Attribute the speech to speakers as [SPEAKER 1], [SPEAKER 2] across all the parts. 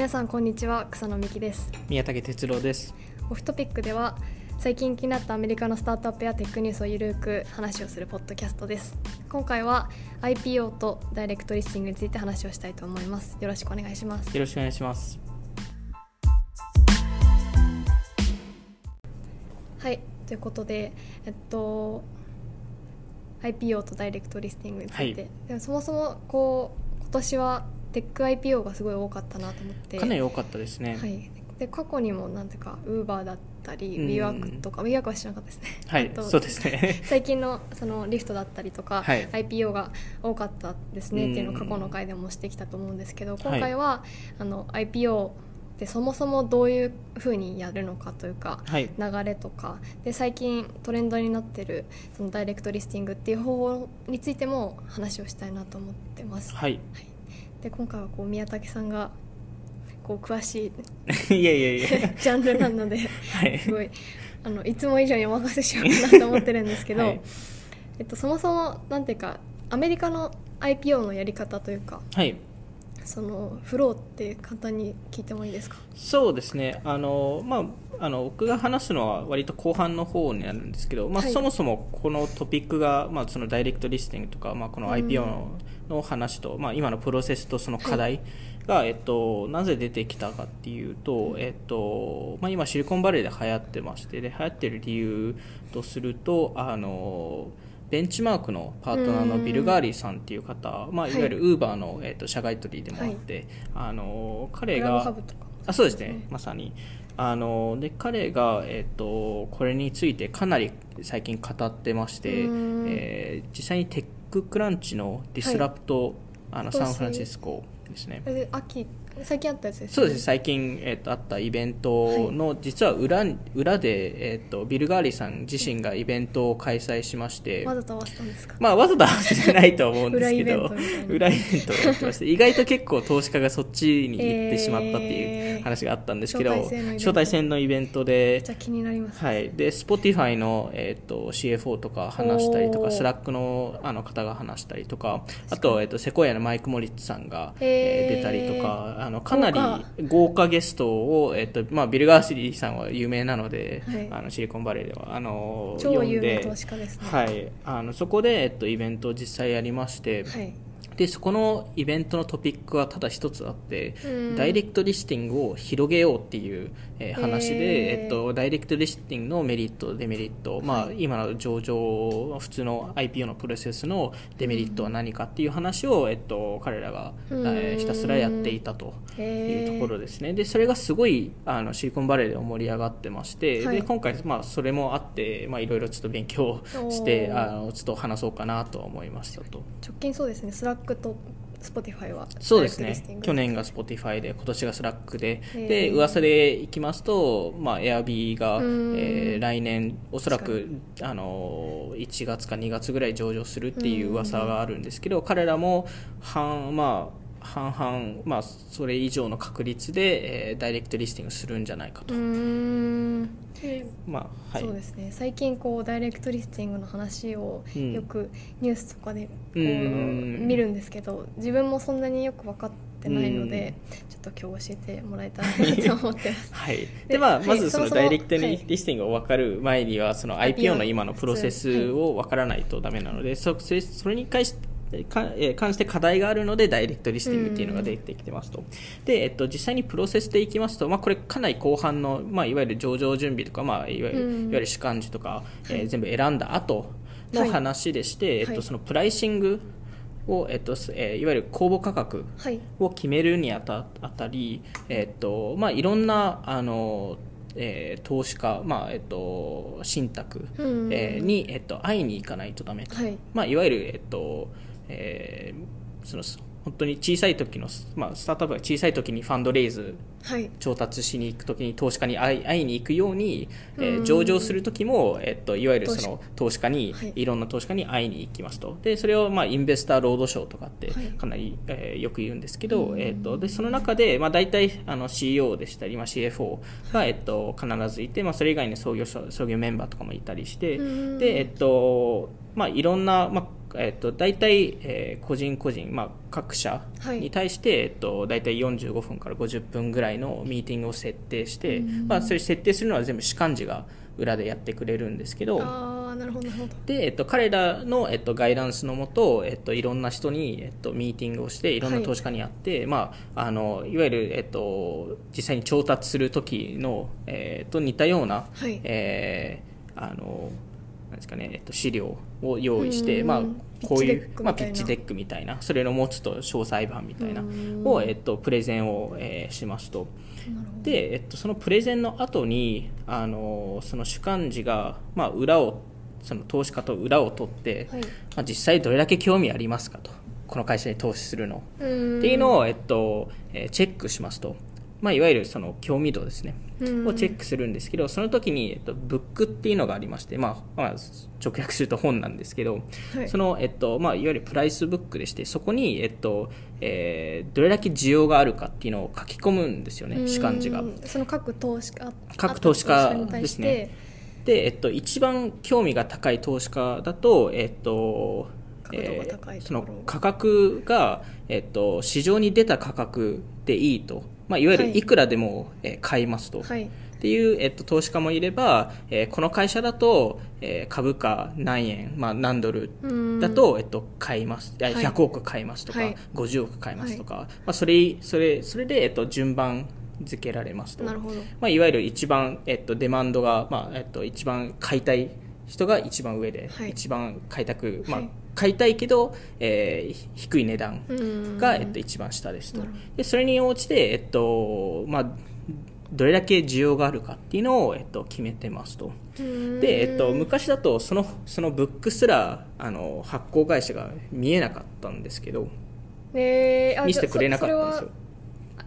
[SPEAKER 1] 皆さんこんにちは。草野美希です。
[SPEAKER 2] 宮武哲郎です。
[SPEAKER 1] オフトピックでは最近気になったアメリカのスタートアップやテックニュースをゆるく話をするポッドキャストです。今回は IPO とダイレクトリスティングについて話をしたいと思います。よろしくお願いします。
[SPEAKER 2] よろしくお願いします。
[SPEAKER 1] はい。ということでえっと IPO とダイレクトリスティングについて、はい、でもそもそもこう今年はテック IPO がすごい多かったなと思って。
[SPEAKER 2] かなり多かったですね、
[SPEAKER 1] はい、で過去にもなんていうかウーバーだったり、ウィーワークとかウィーワークは知らなかったですね。
[SPEAKER 2] はい そうですね。
[SPEAKER 1] 最近のそのリフトだったりとか、はい、IPO が多かったですねっていうのを過去の回でもしてきたと思うんですけど今回は、はい、あの IPO でそもそもどういうふうにやるのかというか、はい、流れとかで最近トレンドになってるそのダイレクトリスティングっていう方法についても話をしたいなと思ってます。
[SPEAKER 2] はい、はい、
[SPEAKER 1] で今回はこう宮武さんがこう詳し
[SPEAKER 2] い いやいやいや。
[SPEAKER 1] ジャンルなので、はい、すごいあのいつも以上にお任せしようかなと思ってるんですけど、はい、えっと、そもそもなんていうかアメリカの IPO のやり方というか、
[SPEAKER 2] はい、
[SPEAKER 1] そのフローって簡単に聞いてもいいですか？
[SPEAKER 2] そうですね。あの、まあ、あの僕が話すのは割と後半の方になるんですけど、まあ、はい、そもそもこのトピックが、まあ、そのダイレクトリスティングとか、まあ、この IPO の,、の話と、まあ、今のプロセスとその課題が、はい、えっと、なぜ出てきたかっていうと、えっとまあ、今シリコンバレーで流行ってましてで流行ってる理由とするとあのベンチマークのパートナーのビル・ガーリーさんっていう方、まあ、い。わゆるウーバーの、えーと、社外取りでもあって、はい、あの彼があそうですね、まさに。あので彼が、えーと、これについてかなり最近語ってまして、えー、実際にテッククランチのディスラプト、はい、あのサンフランシスコですね。
[SPEAKER 1] 秋最近あったやつです、ね、
[SPEAKER 2] そうです。最近、えーと、あったイベントの、はい、実は裏裏で、えーと、ビル・ガーリーさん自身がイベントを開催しまして
[SPEAKER 1] わざと合わせたんですか？
[SPEAKER 2] まあわざと合わせてないと思うんですけど裏イベントをやってまして 意外と結構投資家がそっちに行ってしまったっていう話があったんですけど、えー、招待制のイベントで
[SPEAKER 1] じゃ気になります、
[SPEAKER 2] はい、で Spotify の、えーと、CFO とか話したりとかスラックのあの方が話したりとかあと,、えー、とセコイアのマイク・モリッツさんが、えー、出たりとかあのかなり豪華。ゲストを、えっとまあ、ビル・ガーリーさんは有名なので、はい、あのシリコンバレーではあの
[SPEAKER 1] 超有名投資家ですね、
[SPEAKER 2] はい、あのそこで、えっと、イベントを実際やりまして、はいでそこのイベントのトピックはただ一つあって、ダイレクトリスティングを広げようっていう、えー、話で、えっと、ダイレクトリスティングのメリットデメリット、はい、まあ、今の上場普通の IPO のプロセスのデメリットは何かっていう話を、えっと、彼らが、えー、ひたすらやっていたというところですね。でそれがすごいあのシリコンバレーで盛り上がってまして、はい、で今回、まあ、それもあっていろいろちょっと勉強してあのちょっと話そうかなと思いましたと。
[SPEAKER 1] 直近そうですね。スラックと Spotify は
[SPEAKER 2] そうですね。去年が Spotify で今年がスラックでで噂でいきますと、まあ、 Airbnb が、えー、来年おそらくあの1月か2月ぐらい上場するっていう噂があるんですけど彼らも半まあ半々、まあ、それ以上の確率で、えー、ダイレクトリスティングするんじゃないかと。
[SPEAKER 1] まあはい、そうですね。最近こうダイレクトリスティングの話をよくニュースとかでこう見るんですけど自分もそんなによく分かってないのでちょっと今日教えてもらえたらなと思ってます。
[SPEAKER 2] はい、でまあまずそのダイレクトリスティングを分かる前にはその IPO の今のプロセスを分からないとダメなのでそれそれに関してかえ関して課題があるのでダイレクトリスティングっていうのが出てきてますと。で、えっと、実際にプロセスでいきますと、まあ、これかなり後半の、まあ、いわゆる上場準備とか、まあ、いわゆる、いわゆる主幹事とか、えー、全部選んだ後の話でして、はい、えっと、そのプライシングを、えっとえー、いわゆる公募価格を決めるにあたあたり、えっとまあ、いろんなあのえー、投資家、まあえっと、信託、うん、えー、に、えっと、会いに行かないとダメと、はい。まあ、いわゆる、えっとえー、その本当に小さい時の、まあ、スタートアップが小さい時にファンドレイズ調達しに行く時に投資家に会い会いに行くように、えー、上場する時も、えっと、いわゆるその投資。家に、はい、いろんな投資家に会いに行きますと。でそれを、まあ、インベスターロードショーとかってかなり、はい、えー、よく言うんですけど、えっと、でその中で、まあ、大体あの CEO でしたり、まあ、CFO が、えっと、必ずいて、まあ、それ以外に創業創業メンバーとかもいたりしてで、えっとまあ、いろんな、まあえっと、大体、えー、個人個人、まあ、各社に対して、はい、えっと、大体45分から50分ぐらいのミーティングを設定して、まあ、それ設定するのは全部主幹事が裏でやってくれるんですけど
[SPEAKER 1] あなるほど
[SPEAKER 2] で、えっと、彼らの、えっと、ガイダンスのもと、えっと、いろんな人に、えっと、ミーティングをしてい。ろんな投資家に会って、はいまあ、あのいわゆる、えっと、実際に調達する時の、えー、と似たような、はい、えー、あのですかね、えっと、資料を用意して、まあ、こういう、まあ、 pitch deck みたいな。それのもっと詳細版みたいな。を、えっと、プレゼンを、えー、しますと。で、えっと、そのプレゼンの後にあのその主幹事が、まあ、裏をその投資家と裏を取って、はい、まあ、実際どれだけ興味ありますかと。この会社に投資するの。っていうのを、えっとえー、チェックしますとまあ、いわゆるその興味度ですね、をチェックするんですけどその時に、えっと、ブックっていうのがありまして、まあまあ、直訳すると本なんですけど、はい、その、えっとまあ、いわゆるプライスブックでしてそこに、えっとえー、どれだけ需要があるかっていうのを書き込むんですよね主幹事が。
[SPEAKER 1] その各投資家
[SPEAKER 2] 各投資家ですね。で、えっと、一番興味が高い投資家だと、えっとえー、その価格が、えっと、市場に出た価格でいいとまあ、いわゆるい。くらでも、え買いますと。はい。っていう、えっと、投資家もいれば、えー、この会社だと、えー、株価何円、まあ、何ドルだと、えっと、買います、はい、100億買いますとか、はい、50億買いますとか、はい、まあ、それそれそれで、えっと、順番付けられますと。まあ、いわゆる一番、えっと、デマンドが、まあえっと、一番買いたい人が一番上で、一番買いたく、まあ買いたいけど、えー、低い値段が、えっと、一番下ですと。でそれに応じて、えっとまあ、どれだけ需要があるかっていうのを、えっと、決めてますと。で、えっと、昔だとそのそのブックすらあの発行会社が見えなかったんですけど、
[SPEAKER 1] えー、
[SPEAKER 2] 見せてくれなかったんですよ。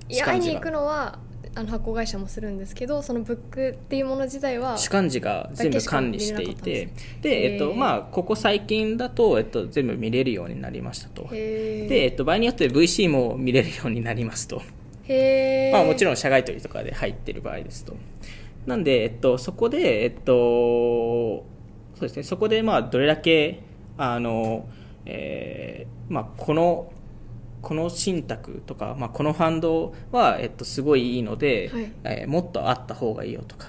[SPEAKER 1] いや会いに行くのはあの発行会社もするんですけどそのブックっていうもの自体は
[SPEAKER 2] 主幹事が全部管理していてで、えっとまあ、ここ最近だと、えっと、全部見れるようになりましたと。で、えっと、場合によって VC も見れるようになりますと。まあ、もちろん社外取りとかで入ってる場合ですと。なんで、えっと、そこで、えっと、そうですねそこでまあどれだけあの、えーまあ、このこの信託とか、まあ、このファンドは、えっと、すごいいいので、はい、えー、もっとあった方がいいよとか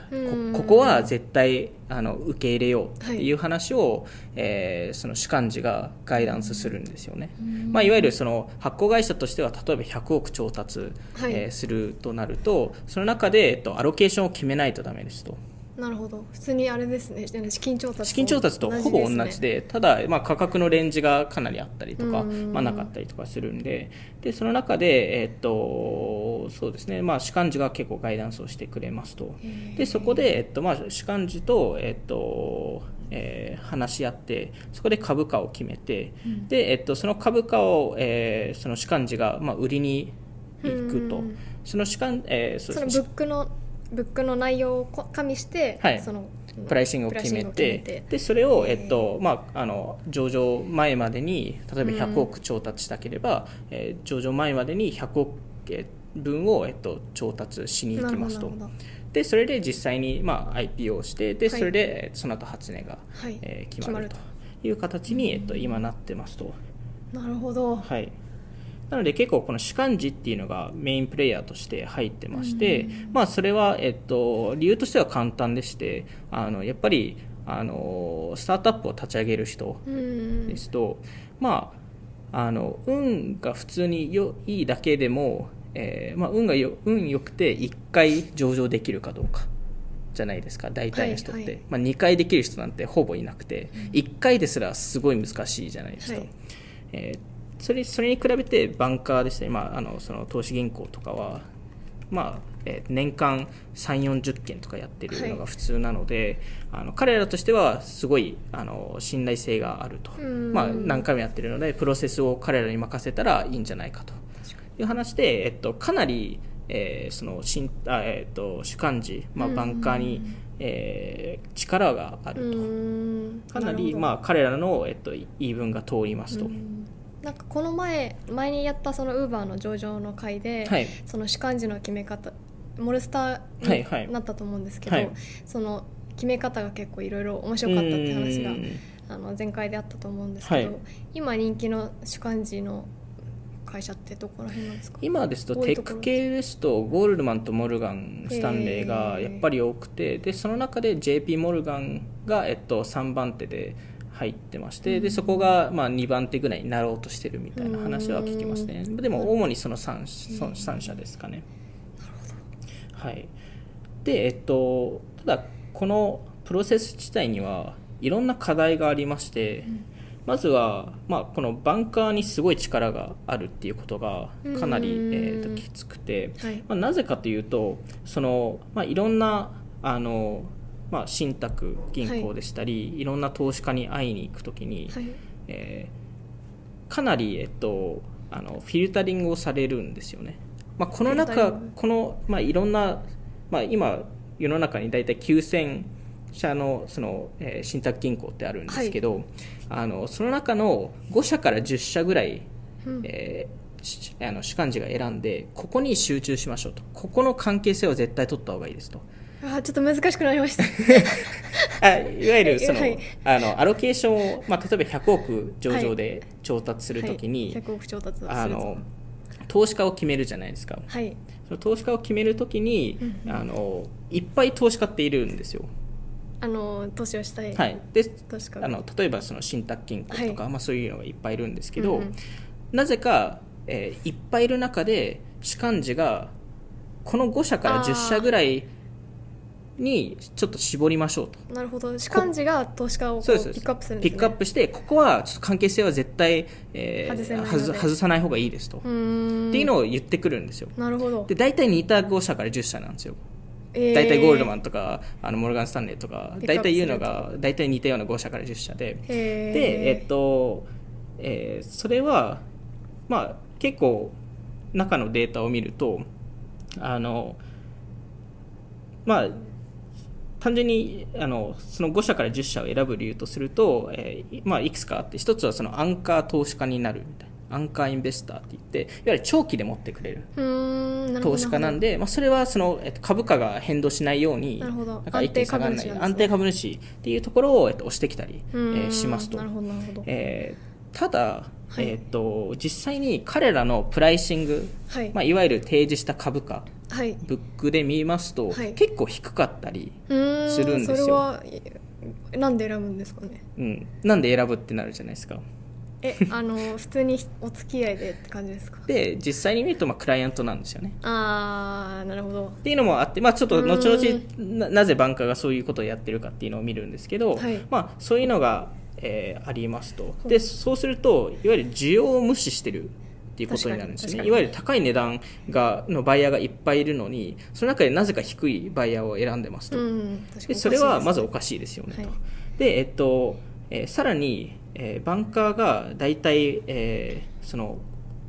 [SPEAKER 2] こここは絶対あの受け入れようっていう話を、はい、えー、その主幹事がガイダンスするんですよね、まあ、いわゆるその発行会社としては例えば100億調達、はい、えー、するとなるとその中で、えっと、アロケーションを決めないとダメですと。
[SPEAKER 1] なるほど。普通にあれですね。資金調達
[SPEAKER 2] 資金調達とほぼ同じで、ね、ただ、まあ、価格のレンジがかなりあったりとか、まあ、なかったりとかするんででその中で、えー、っとそうですね、まあ、主幹事が結構ガイダンスをしてくれますと。でそこで、えっとまあ、主幹事と、えっとえー、話し合ってそこで株価を決めて、うん、でえっと、その株価を、えー、その主幹事が、まあ、売りに行くと。その主幹、えー、
[SPEAKER 1] そのブックのブックの内容を加味して、
[SPEAKER 2] はい、
[SPEAKER 1] その
[SPEAKER 2] プライシングを決めてでそれを、えっとまあ、あの上場前までに例えば100億調達したければ、うん、えー、上場前までに100億分を、えっと、調達しに行きますと。でそれで実際に、まあ、IPO をしてで、それでその後初値が、はい、えー、決まると。いう形に、えっと、今なってますと。
[SPEAKER 1] なるほど、
[SPEAKER 2] はいなので結構この主幹事っていうのがメインプレイヤーとして入ってまして、まあそれは、えっと、理由としては簡単でして、あの、やっぱり、あの、スタートアップを立ち上げる人ですと、まあ、あの、運が普通によいいだけでも、えー、まあ、運がよ、運良くて1回上場できるかどうか。じゃないですか大体の人って、はいはい、まあ、2回できる人なんてほぼいなくて、1回ですらすごい難しいじゃないですか、はい、えーそれそれに比べてバンカーですね、まあ、あのその投資銀行とかは、まあえー、年間3 4 0件とかやってるのが普通なので、はい、あの彼らとしてはすごいあの信頼性があると、まあ、何回もやってるのでプロセスを彼らに任せたらいいんじゃないかと。いう話で、えっと、かなり、えー、その新あ、えーと、主幹事、まあ、バンカーに、えー、力があると。かなり、まあ、彼らの、えっと、言い分が通りますと。
[SPEAKER 1] なんかこの前前にやったそのウーバーの上場の会で、はい、その主幹事の決め方モルスターになったと思うんですけど、はいはい、その決め方が結構いろいろ面白かったって話があの前回であったと思うんですけど、はい、今人気の主幹事の会社ってどこら辺なんですか？
[SPEAKER 2] 今ですとテック系ですとゴールドマンとモルガンスタンレーがやっぱり多くてでその中で JP モルガンが、えっと、3番手で入ってまして、でそこがまあ2番手ぐらいになろうとしてるみたいな話は聞きますね。でも主にその 3, 3社ですかね。はい。でえっとただこのプロセス自体にはいろんな課題がありまして、うん。まずは、まあ、このバンカーにすごい力があるっていうことがかなり、えーと、きつくて、はい、まあ、なぜかというとその、まあ、いろんなあの、まあ、信託銀行でしたり、はい、いろんな投資家に会いに行くときに、はい、えー、かなり、えっと、あのフィルタリングをされるんですよね。まあ、この中この、まあ、いろんな、まあ、今世の中に大体9000社のその、えー、信託銀行ってあるんですけど、はい、あのその中の5社から10社ぐらい、うん、えー、あの主幹事が選んでここに集中しましょうと。ここの関係性は絶対取った方がいいですと。
[SPEAKER 1] あちょっと難しくなりました。
[SPEAKER 2] あいわゆるその、はい、あのアロケーションを、まあ、例えば100億上場で調達するときに、
[SPEAKER 1] はい、100億調達
[SPEAKER 2] あの投資家を決めるじゃないですか、はい、その投資家を決めるときに、うん、あのいっぱい投資家っているんですよ。
[SPEAKER 1] あの投資をしたい、
[SPEAKER 2] はい、であの例えばその信託金庫とか、はい、まあ、そういうのがいっぱいいるんですけど、うんうん、なぜか、えー、いっぱいいる中で主幹事がこの5社から10社ぐらいにちょっと絞りましょうと。
[SPEAKER 1] なるほど。主幹事が投資家をピックアップするん
[SPEAKER 2] です、ね、ピックアップしてここはちょっと関係性は絶対、えー、外外さない方がいいですと。っていうのを言ってくるんですよ。
[SPEAKER 1] なるほど。
[SPEAKER 2] で大体似た5社から10社なんですよ。大体ゴールドマンとかあのモルガン・スタンレーとか大体言うのが大体似たような5社から10社で。で、えっとえー、それは、まあ、結構中のデータを見るとあのまあ単純にあのその5社から10社を選ぶ理由とすると、えーまあ、いくつかあって一つはそのアンカー投資家になるみたいな。アンカーインベスターって言っていわゆる長期で持ってくれる投資家なんで、まあ、それはその、えっと、株価が変動しないようになんか一気に下がらない、安定株主っていうところを、えっと、押してきたり、えー、しますと。えー、ただ、はい、えーと、実際に彼らのプライシング、はい。まあ、いわゆる提示した株価、はい、ブックで見ますと、はい、結構低かったりするんですよ。それは
[SPEAKER 1] なんで選ぶんですかね、
[SPEAKER 2] うん、なんで選ぶってなるじゃないですか。
[SPEAKER 1] えあの普通にお付き合いでって感じですか？
[SPEAKER 2] で実際に見るとまあクライアントなんですよね。
[SPEAKER 1] ああなるほど。
[SPEAKER 2] っていうのもあって、まあ、ちょっと後々ななぜバンカーがそういうことをやってるかっていうのを見るんですけど、はい、まあ、そういうのが、えー、ありますと。でそうするといわゆる需要を無視してるっていうことになるんですね。いわゆる高い値段がのバイヤーがいっぱいいるのにその中でなぜか低いバイヤーを選んでますと、うん、でそれはまずおかしいですよねと、はい、でえっとえー、さらに、えー、バンカーが大体、えー、その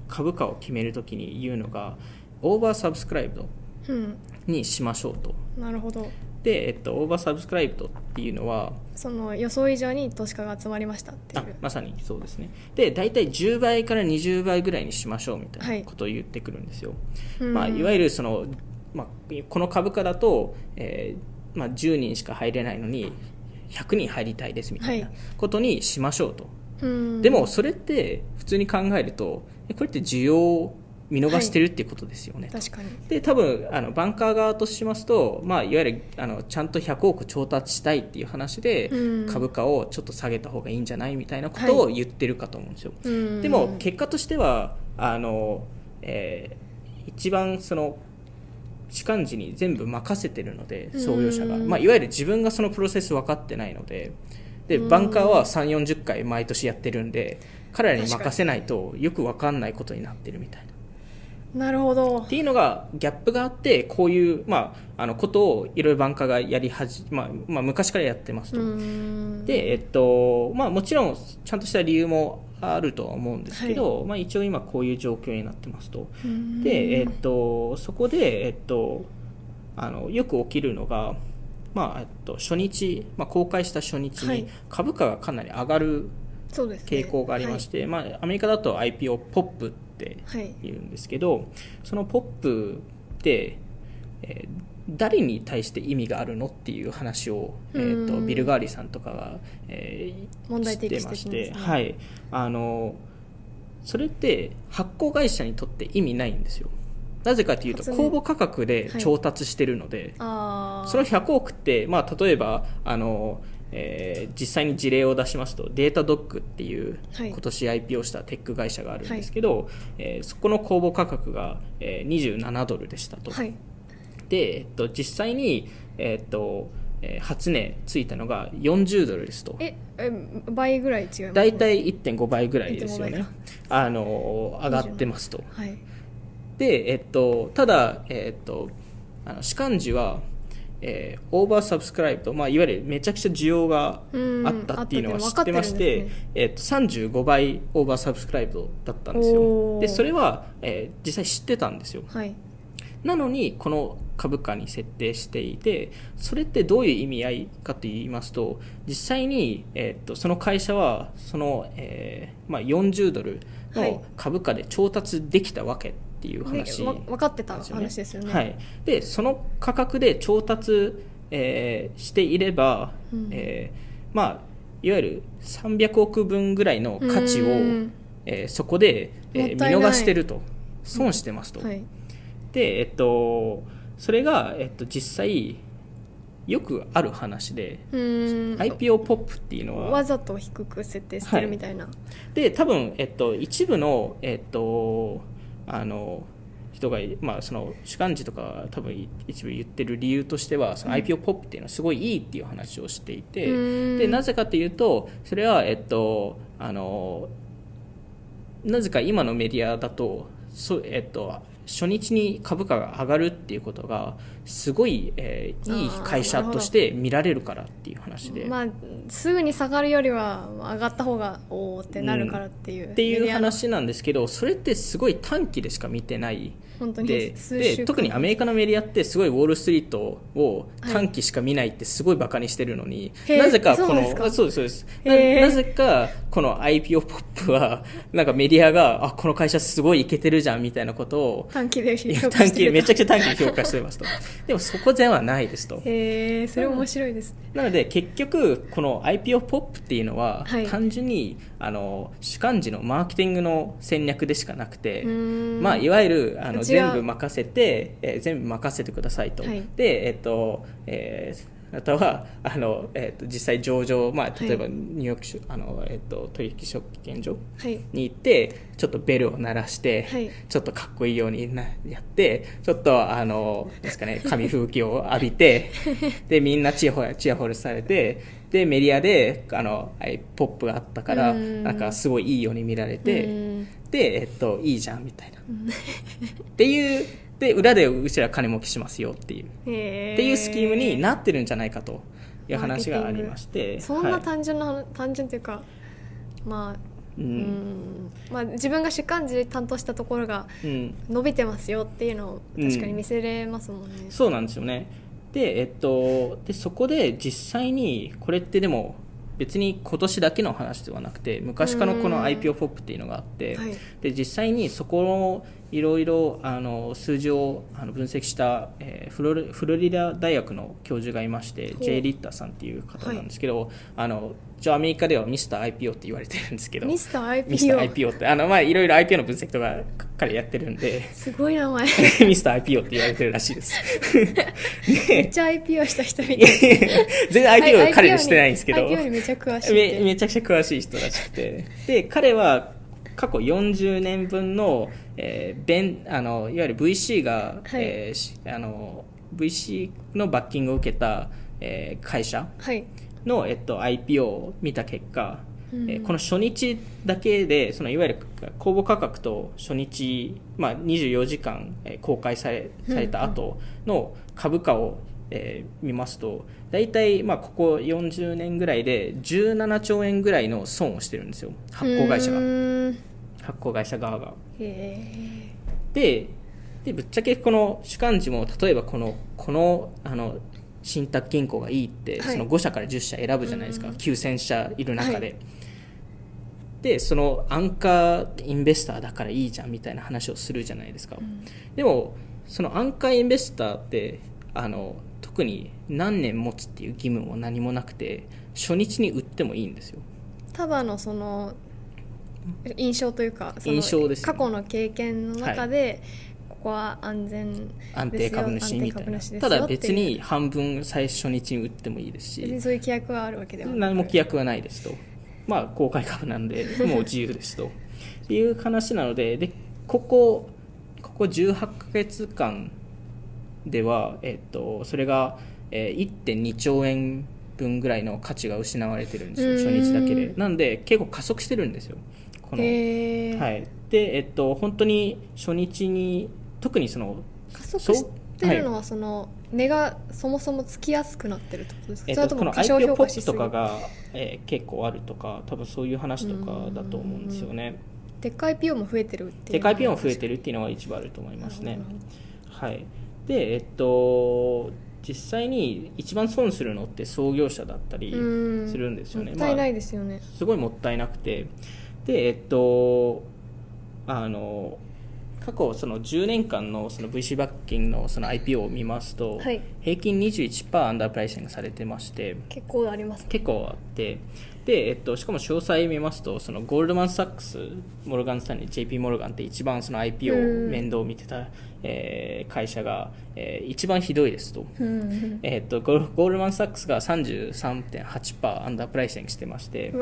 [SPEAKER 2] 株価を決めるときに言うのがオーバーサブスクライブドにしましょうと。
[SPEAKER 1] なるほど
[SPEAKER 2] で、えっと、オーバーサブスクライブドっていうのは
[SPEAKER 1] その予想以上に投資家が集まりましたっていう。
[SPEAKER 2] まさにそうですね。で大体10倍から20倍ぐらいにしましょうみたいなことを言ってくるんですよ、はいまあ、いわゆるその、まあ、この株価だと、えーまあ、10人しか入れないのに100人入りたいですみたいなことにしましょうと、はい、でもそれって普通に考えるとこれって需要を見逃してるっていうことですよね、
[SPEAKER 1] はい、確かに。
[SPEAKER 2] で多分あのバンカー側としますと、まあ、いわゆるあのちゃんと100億調達したいっていう話で、株価をちょっと下げた方がいいんじゃないみたいなことを言ってるかと思うんですよ、はい、でも結果としてはあの、えー、一番その主幹事に全部任せてるので創業者が、まあ、いわゆる自分がそのプロセス分かってないのででバンカーは3 4 0回毎年やってるんで彼らに任せないとよく分かんないことになってるみたいな。
[SPEAKER 1] なるほど。
[SPEAKER 2] っていうのがギャップがあってこういう、まあ、あのことをいろいろバンカーがやりはじ、まあまあ、昔からやってますと。で、えっとまあ、もちろんちゃんとした理由もあるとは思うんですけど、はい、まあ、一応今こういう状況になってますと。で、えっと、そこで、えっと、あのよく起きるのが、まあ、えっと、初日、まあ、公開した初日に株価がかなり上がる傾向がありまして、ねはい、まあ、アメリカだと IPO ポップって言うんですけど、はい、そのポップで、えー誰に対して意味があるのっていう話を、えーと、ビル・ガーリーさんとかが、えー、問題提起して、ね、はい、あのそれって発行会社にとって意味ないんですよ。なぜかというと公募価格で調達してるので、はい、その100億って、まあ、例えばあの、えー、実際に事例を出しますとデータドッグっていう、はい、今年 IP をしたテック会社があるんですけど、はい、えー、そこの公募価格が、えー、27ドルでしたと。で、えっと、実際に、えっとえー、初値ついたのが40ドルですと。
[SPEAKER 1] ええ倍ぐらい違います？
[SPEAKER 2] 大体1.5倍ぐらいですよね。あの上がってますと、はい、で、えっと、ただ、えっと、あの士官時は、えー、オーバーサブスクライブと、まあ、いわゆるめちゃくちゃ需要があったっていうのは知ってまして、ね、えっと、35倍オーバーサブスクライブだったんですよ。でそれは、えー、実際知ってたんですよ、はい、なのにこの株価に設定していてそれってどういう意味合いかと言いますと実際に、えー、っとその会社はその、えーまあ、40ドルの株価で調達できたわけっていう話、
[SPEAKER 1] ね、分かってた話ですよね。
[SPEAKER 2] はい、でその価格で調達、えー、していれば、うん、えー、まあ、いわゆる300億分ぐらいの価値を、えー、そこで、えー、見逃してると損してますと。うんはい、で、えっと、それが、えっと、実際よくある話で IPO ポップっていうのは
[SPEAKER 1] わざと低く設定してるみたいな、はい、
[SPEAKER 2] で多分、えっと、一部の、えっと、あの人が、まあ、その主幹事とか多分一部言ってる理由としてはその IPO ポップっていうのはすごいいいっていう話をしていて、うん、でなぜかというとそれは、えっと、あのなぜか今のメディアだとそ、えっと、初日に株価が上がるっていうことがすごい、えー、いい会社として見られるからっていう話で、
[SPEAKER 1] まあ、すぐに下がるよりは上がった方がおおってなるからっていう、うん、
[SPEAKER 2] っていう話なんですけどそれってすごい短期でしか見てない本当にでで特にアメリカのメディアってすごいウォール・ストリートを短期しか見ないってすごいバカにしてるのに、はい、なぜかこのそうですそうですななぜかこの IPO ポップはなんかメディアがあこの会社すごいいけてるじゃんみたいなことを
[SPEAKER 1] 短期で
[SPEAKER 2] 評価してめちゃくちゃ短期で評価してますと。でもそこではないですと。
[SPEAKER 1] へえそれ面白いですね。
[SPEAKER 2] なので結局この IPO ポップっていうのは、はい、単純にあの主幹事のマーケティングの戦略でしかなくてまあいわゆるあの全部任せて、えー、全部任せてくださいと、はい、でえっと、えーあとはあの、えーと、実際上場、まあ、例えばニューヨーク、あのえーと、取引所現所に行って、ちょっとベルを鳴らして、はい、ちょっとかっこいいようになやってちょっとあのですかね紙吹雪を浴びて でみんなチヤホヤチヤホヤされてでメディアであのポップがあったからなんかすごいいいように見られてで、えっと、いいじゃんみたいな。っていうで裏でうちら金儲けしますよっていう。っていうスキームになってるんじゃないかという話がありまして。
[SPEAKER 1] そんな単純な、はい、単純というかまあうん、まあ、自分が主幹事担当したところが伸びてますよっていうのを確かに見せれますもんね、
[SPEAKER 2] うん、そうなんですよね。で,、えっと、でそこで実際にこれってでも別に今年だけの話ではなくて昔からこの IPO ポップっていうのがあって、はい、で実際にそこのいろいろあの数字をあの分析した、えー、フロリフロリダ大学の教授がいまして J. リッターさんっていう方なんですけど、はい、あの一応アメリカではミスター IPO って言われてるんですけど
[SPEAKER 1] ミスター IPO,
[SPEAKER 2] ミスター IPO ってあの、まあ、いろいろ IPO の分析とか彼やってるんで
[SPEAKER 1] すごい名前。
[SPEAKER 2] ミスター IPO って言われてるらしいです。
[SPEAKER 1] めっちゃ IPO した人みたい。
[SPEAKER 2] 全然 IPO 彼してないんですけど
[SPEAKER 1] IPO にめちゃ詳しい
[SPEAKER 2] めめちゃくちゃ詳しい人らしくて。で彼は過去40年分の,、えー、ベンあのいわゆる VC が、はい、えー、あの VC のバッキングを受けた、えー、会社の、はい、えっと、IPO を見た結果、うん、えー、この初日だけでそのいわゆる公募価格と初日、まあ、24時間、えー、公開されされた後の株価を、えー、見ますと大体まあここ40年ぐらいで17兆円ぐらいの損をしてるんですよ。発行会社が発行会社側が。ででぶっちゃけこの主幹事も例えばこのこのあの信託銀行がいいって、はい、その5社から10社選ぶじゃないですか、9000社いる中で、はい、でそのアンカーインベスターだからいいじゃんみたいな話をするじゃないですか、うん、でもそのアンカーインベスターってあの特に何年持つっていう義務も何もなくて初日に売ってもいいんですよ。
[SPEAKER 1] ただのその印象というか
[SPEAKER 2] 印象です、
[SPEAKER 1] ね、過去の経験の中で、はい。ここは安全
[SPEAKER 2] 安定株主みたいな。ただ別に半分最初日に売ってもいいですし。別
[SPEAKER 1] にそういう規約はあるわけでは
[SPEAKER 2] 何も規約はないですと。まあ公開株なんで もう自由ですと。いう話なのででここここ18か月間では、えっと、それが、えー、1.2兆円分ぐらいの価値が失われてるんですよ初日だけで。なんで結構加速してるんですよこのはい。でえっと本当に初日に特にその
[SPEAKER 1] 加速してるのはその、値がそもそもつきやすくなってるってことですか、えっと、
[SPEAKER 2] この IPO ポップとかが、えー、結構あるとか多分そういう話とかだと思うんですよね。
[SPEAKER 1] でっかい IPO も増えてる
[SPEAKER 2] っていうでっかい IPO も増えてるっていうのが一番あると思いますね。はい。でえっと実際に一番損するのって創業者だったりするんですよね。
[SPEAKER 1] もったいないですよね、
[SPEAKER 2] まあ、すごいもったいなくてでえっとあの過去その10年間のその VC バッキングのその IPO を見ますと、はい、平均21%アンダープライシングされてまして
[SPEAKER 1] 結構あります、ね、
[SPEAKER 2] 結構あってで、えっと、しかも詳細見ますとそのゴールドマン・サックスモルガン・スタンリー JP モルガンって一番その IPO 面倒を見てた、えー、会社が、えー、一番ひどいですと,、えっとゴールドマン・サックスが33.8%アンダープライシングしてまして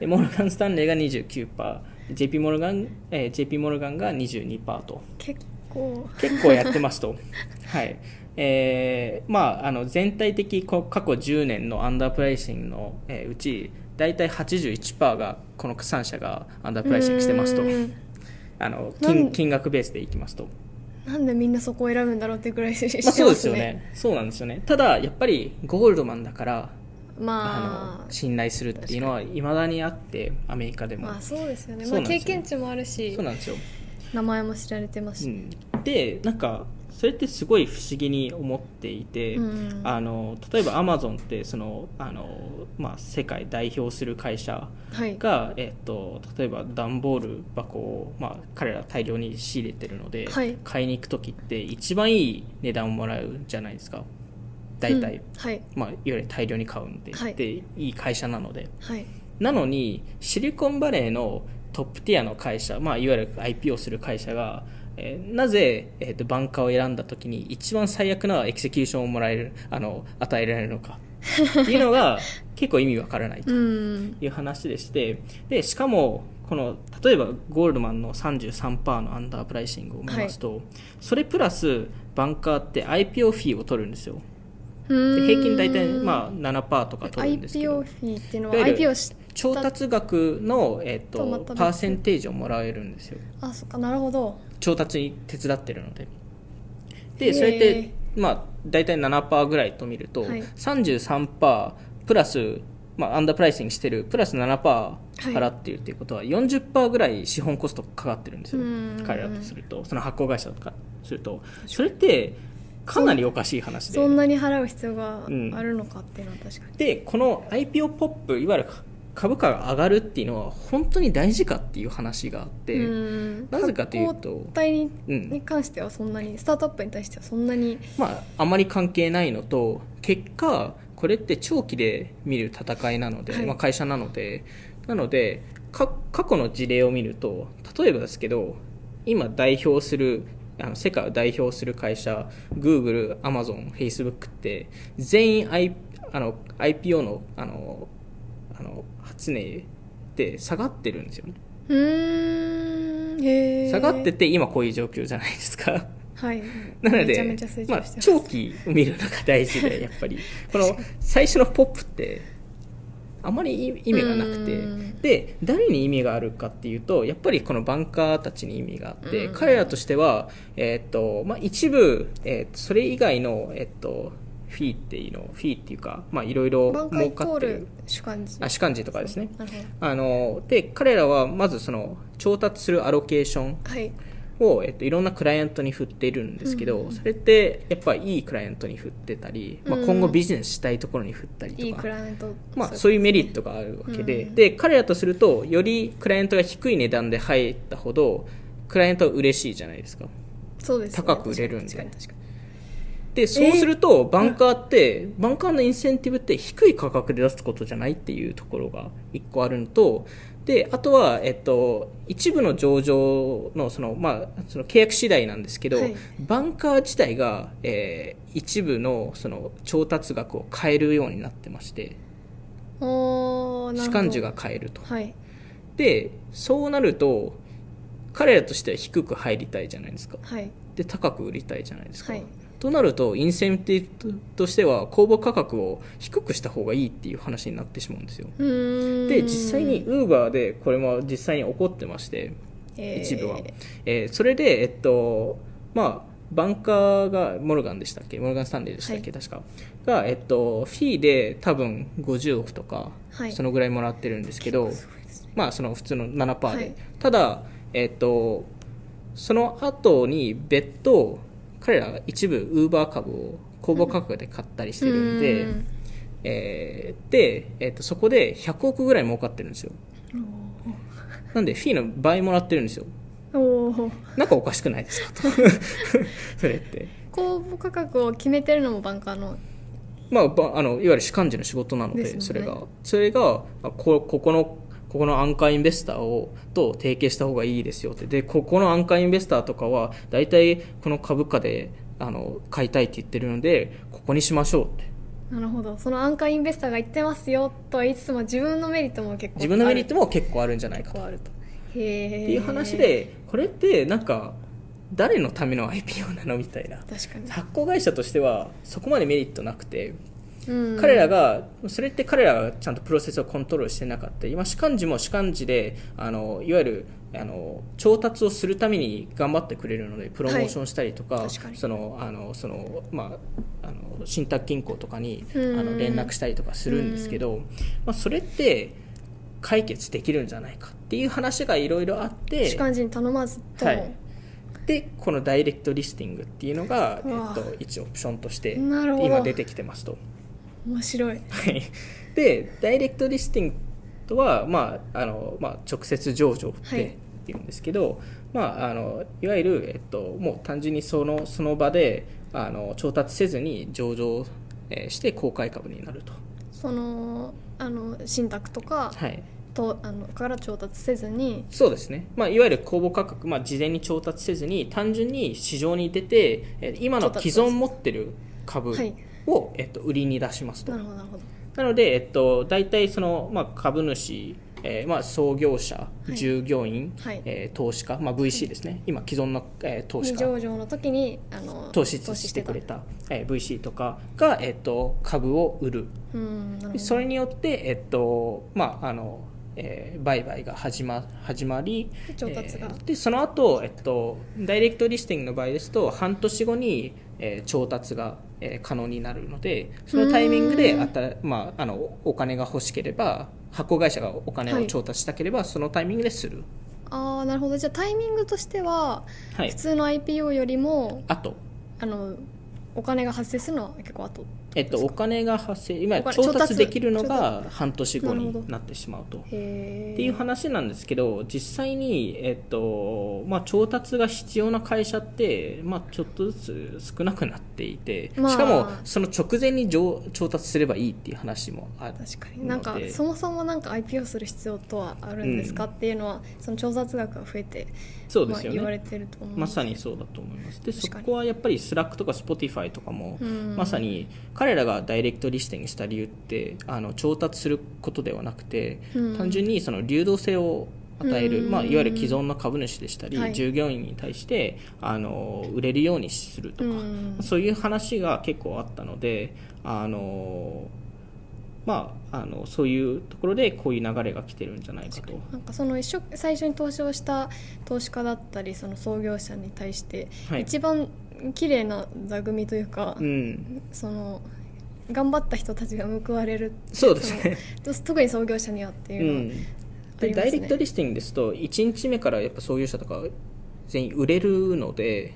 [SPEAKER 2] でモルガン・スタンレーが29%。JP モルガン、えー、JP モルガンが22%と。
[SPEAKER 1] 結構。
[SPEAKER 2] 結構やってますと。はい。えー、まああの全体的過去10年のアンダープライシングの、えー、うち大体81%がこの3社がアンダープライシングしてますと。あの金金額ベースでいきますと。
[SPEAKER 1] なんでみんなそこを選ぶんだろうってぐらいして
[SPEAKER 2] ますね、まあ、そうですよね。そうなんですよね。ただやっぱりゴールドマンだから
[SPEAKER 1] ま
[SPEAKER 2] あ、あの信頼するっていうのはいまだにあってアメリカでも。
[SPEAKER 1] まあそうですよね、まあ、経験値もあるし。
[SPEAKER 2] そうなんですよ。
[SPEAKER 1] 名前も知られてますし、
[SPEAKER 2] うん、でなんかそれってすごい不思議に思っていて、うん、あの例えばアマゾンってそのあの、まあ、世界代表する会社が、はい、えっと、例えば段ボール箱を、まあ、彼ら大量に仕入れてるので、はい、買いに行く時って一番いい値段をもらうじゃないですか。大体、うん。はい、まあ、いわゆる大量に買うんで,、はい、でいい会社なので、はい、なのにシリコンバレーのトップティアの会社、まあ、いわゆる IP をする会社が、えー、なぜ、えーと、バンカーを選んだ時に一番最悪なエクセキューションをもらえるあの与えられるのかっていうのが 結構意味わからないという話でしてでしかもこの例えばゴールドマンの33%のアンダープライシングを見ますと、はい、それプラスバンカーって IPO フィーを取るんですよ。で平均大体まあ7%とか取るんですけど。
[SPEAKER 1] IPO フィーっていうのは IPO
[SPEAKER 2] 調達額の、えーと、とパーセンテージをもらえるんですよ。
[SPEAKER 1] あそっかなるほど
[SPEAKER 2] 調達に手伝ってるので。でそれってまあ大体7%ぐらいと見ると、はい、33%プラスまあ、アンダープライシングしてるプラス7%払っているということは40%ぐらい資本コストかかってるんですよ。彼らとすると。その発行会社とかすると。それってかなりおかしい話
[SPEAKER 1] で。そんなに払う必要があるのかっていうのは確かに、
[SPEAKER 2] うん、でこの IPO ポップいわゆる株価が上がるっていうのは本当に大事かっていう話があってなぜかというと
[SPEAKER 1] 体に関してはそんなに、うん、スタートアップに対してはそんなに。
[SPEAKER 2] まああまり関係ないのと結果これって長期で見る戦いなので、はい、まあ、会社なのでなので過去の事例を見ると例えばですけど今代表するあの世界を代表する会社 Google、Amazon、Facebook って全員、I、あの IPO のあのあの初値って下がってるんですよね。下がってて今こういう状況じゃないですか。
[SPEAKER 1] はい、
[SPEAKER 2] なのでまあ、長期を見るのが大事でやっぱり。この最初のポップってあまり意味がなくて。で誰に意味があるかっていうとやっぱりこのバンカーたちに意味があって彼らとしては、えー、っとまあ、一部、えー、それ以外の、えー、っとフィーっていうのフィーっていうかまあいろいろ
[SPEAKER 1] 儲かってる。主幹事。
[SPEAKER 2] あ主幹事とかですね。あので彼らはまずその調達するアロケーション、はい。を、えっと、いろんなクライアントに振っているんですけど、うん、それってやっぱいいクライアントに振ってたり、まあ、今後ビジネスしたいところに振ったりとか、まあ、そういうメリットがあるわけでうん、で彼らとするとよりクライアントが低い値段で入ったほどクライアントは嬉しいじゃないですか。
[SPEAKER 1] そうです、ね、
[SPEAKER 2] 高く売れるんででそうするとバンカーって、バンカーのインセンティブって低い価格で出すことじゃないっていうところが1個あるのとであとは、えっと、一部の上場のその、まあ、その契約次第なんですけど、はい、バンカー自体が、えー、一部のその調達額を変えるようになってまして主幹事が変えると、はい、でそうなると彼らとしては低く入りたいじゃないですか、はい、で高く売りたいじゃないですか、はい、となるとインセンティブとしては公募価格を低くした方がいいっていう話になってしまうんですよ。で実際にウーバーでこれも実際に起こってまして、えー、一部は、えー、それでえっとまあバンカーがモルガンでしたっけ？モルガン・スタンレーでしたっけ、はい、確か。が、えっと、フィーで多分50億とか、はい、そのぐらいもらってるんですけど、まあその普通の7%で、はい、ただ、えっと、その後に別途彼らが一部ウーバー株を公募価格で買ったりしてるんで、うん、えー、で、えー、とそこで100億ぐらい儲かってるんですよ。なんでフィーの倍もらってるんですよ。なんかおかしくないですか？と それって。
[SPEAKER 1] 公募価格を決めてるのもバンカーの。
[SPEAKER 2] まあ、あのいわゆる主幹事の仕事なので、ね、それがそれがこここのここのアンカーインベスターをと提携した方がいいですよって。でここのアンカーインベスターとかは大体この株価であの買いたいって言ってるのでここにしましょうって。
[SPEAKER 1] なるほど。そのアンカーインベスターが言ってますよとは言いつつも自分のメリットも結構
[SPEAKER 2] 自分のメリットも結構あるんじゃないかと。へっていう話でこれってなんか誰のための IPO なのみたいな。発行会社としてはそこまでメリットなくて彼らがそれって彼らがちゃんとプロセスをコントロールしてなかった。今主幹事も主幹事であのいわゆるあの調達をするために頑張ってくれるのでプロモーションしたりとかはい、そのあのそのまああの信託銀行とかにあの連絡したりとかするんですけど、まあ、それって解決できるんじゃないかっていう話がいろいろあって
[SPEAKER 1] 主幹事に頼まずと、はい、
[SPEAKER 2] でこのダイレクトリスティングっていうのが、えっと、一オプションとして今出てきてますと。
[SPEAKER 1] 面白い、
[SPEAKER 2] はい、でダイレクトリスティングとは、まああのまあ、直接上場って言うんですけど、はい、まあ、あのいわゆる、えっと、もう単純にそのその場であの調達せずに上場、えー、して公開株になると。
[SPEAKER 1] そのあの信託とか、はい。とあのから調達せずに
[SPEAKER 2] そうですね、まあ、いわゆる公募価格、まあ、事前に調達せずに単純に市場に出て今の既存持ってる株を、えっと、売りに出しますと。なるほどなるほど。なので、えっと、大体その、まあ、株主えーまあ、創業者、従業員、はい、えー、投資家、まあ、VC ですね、はい、今既存の、えー、投資家。
[SPEAKER 1] 上場の時に
[SPEAKER 2] あの投資してくれた、えー、VC とかが、えーと、株を売る。それによって、えーとまああのえー、売買が始ま始まり調達が、えー、でその後、えっとダイレクトリスティングの場合ですと半年後に、えー、調達がえー、可能になるのでそのタイミングであた、まあ、あのお金が欲しければ発行会社がお金を調達したければ、はい、そのタイミングでする。
[SPEAKER 1] ああなるほど。じゃあタイミングとしては、はい、普通の IPO よりも
[SPEAKER 2] あと
[SPEAKER 1] あのお金が発生するのは結構後
[SPEAKER 2] えっと、お金が発生今調達できるのが半年後になってしまうと。っていう話なんですけど実際に、えっとまあ、調達が必要な会社って、まあ、ちょっとずつ少なくなっていて、まあ、しかもその直前に調達すればいいっていう話もある
[SPEAKER 1] 確かに。なんかそもそもなんか IPO する必要とはあるんですか、うん、っていうのはその調達額が増えて
[SPEAKER 2] そうですよ
[SPEAKER 1] ね、まあ、言われてると
[SPEAKER 2] 思まさにそうだと思います。でそこはやっぱりスラックとか Spotify とかも、まさに彼らがダイレクトリスティングした理由ってあの調達することではなくて、単純にその流動性を与える、まあ、いわゆる既存の株主でしたり、はい、従業員に対してあの売れるようにするとか、そういう話が結構あったのであのまあ、あのそういうところでこういう流れが来てるんじゃないかと。
[SPEAKER 1] なんかその一緒最初に投資をした投資家だったりその創業者に対して、はい、一番綺麗な座組というか、うん、その頑張った人たちが報われる。
[SPEAKER 2] そうですね。
[SPEAKER 1] 特に創業者にはっていうのは、うん。
[SPEAKER 2] で、ダイレクトリスティングですと1日目からやっぱ創業者とか全員売れるので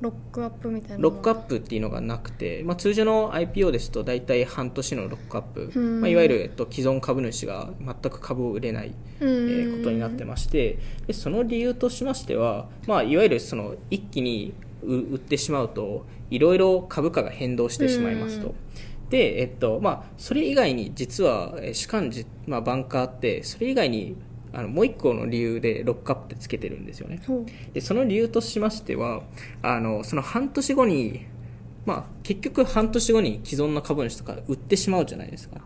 [SPEAKER 1] ロックアップみたいな
[SPEAKER 2] ロックアップっていうのがなくて、まあ、通常の IPO ですと大体半年のロックアップ、まあ、いわゆる、えっと、既存株主が全く株を売れない、えー、ことになってましてでその理由としましては、まあ、いわゆるその一気に売ってしまうといろいろ株価が変動してしまいますと。で、えっとまあ、それ以外に実は主幹事、まあ、バンカーってそれ以外にあのもう一個の理由でロックアップってつけてるんですよね。でその理由としましてはあのその半年後に、まあ、結局半年後に既存の株主とか売ってしまうじゃないですか。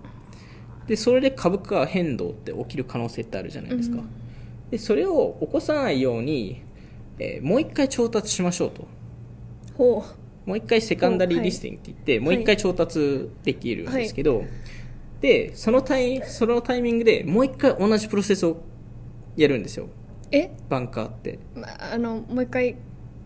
[SPEAKER 2] でそれで株価変動って起きる可能性ってあるじゃないですか。うん、でそれを起こさないように、えー、もう一回調達しましょうと。
[SPEAKER 1] ほ
[SPEAKER 2] うもう一回セカンダリーリスティングって言って、はい、もう一回調達できるんですけど、はい、でそのタイそのタイミングでもう一回同じプロセスをやるんですよ。
[SPEAKER 1] え？
[SPEAKER 2] バンカーって、
[SPEAKER 1] まあのもう一回、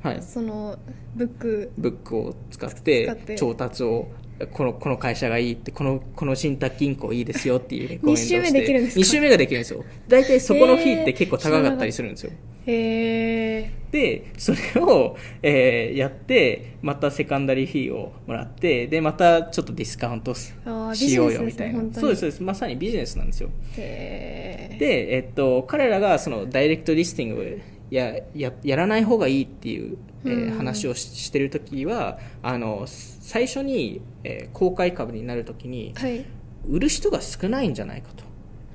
[SPEAKER 1] はい、そのブック。
[SPEAKER 2] ブックを使って調達をこのこの会社がいいってこのこの信託銀行いいですよっていうレ
[SPEAKER 1] コメンして。2週目できるんですか
[SPEAKER 2] ？2週目ができるんですよ。大体そこのフィーって結構高かったりするんですよ。
[SPEAKER 1] へえ
[SPEAKER 2] でそれを、えー、やってまたセカンダリーフィーをもらってでまたちょっとディスカウントしようよみたいな、そうですそうです。まさにビジネスなんですよ。
[SPEAKER 1] で、
[SPEAKER 2] えっと、彼らがそのダイレクトリスティングやややらない方がいいっていう、えー、話をしてる時はあの最初に、えー、公開株になる時に、
[SPEAKER 1] はい、
[SPEAKER 2] 売る人が少ないんじゃないかと。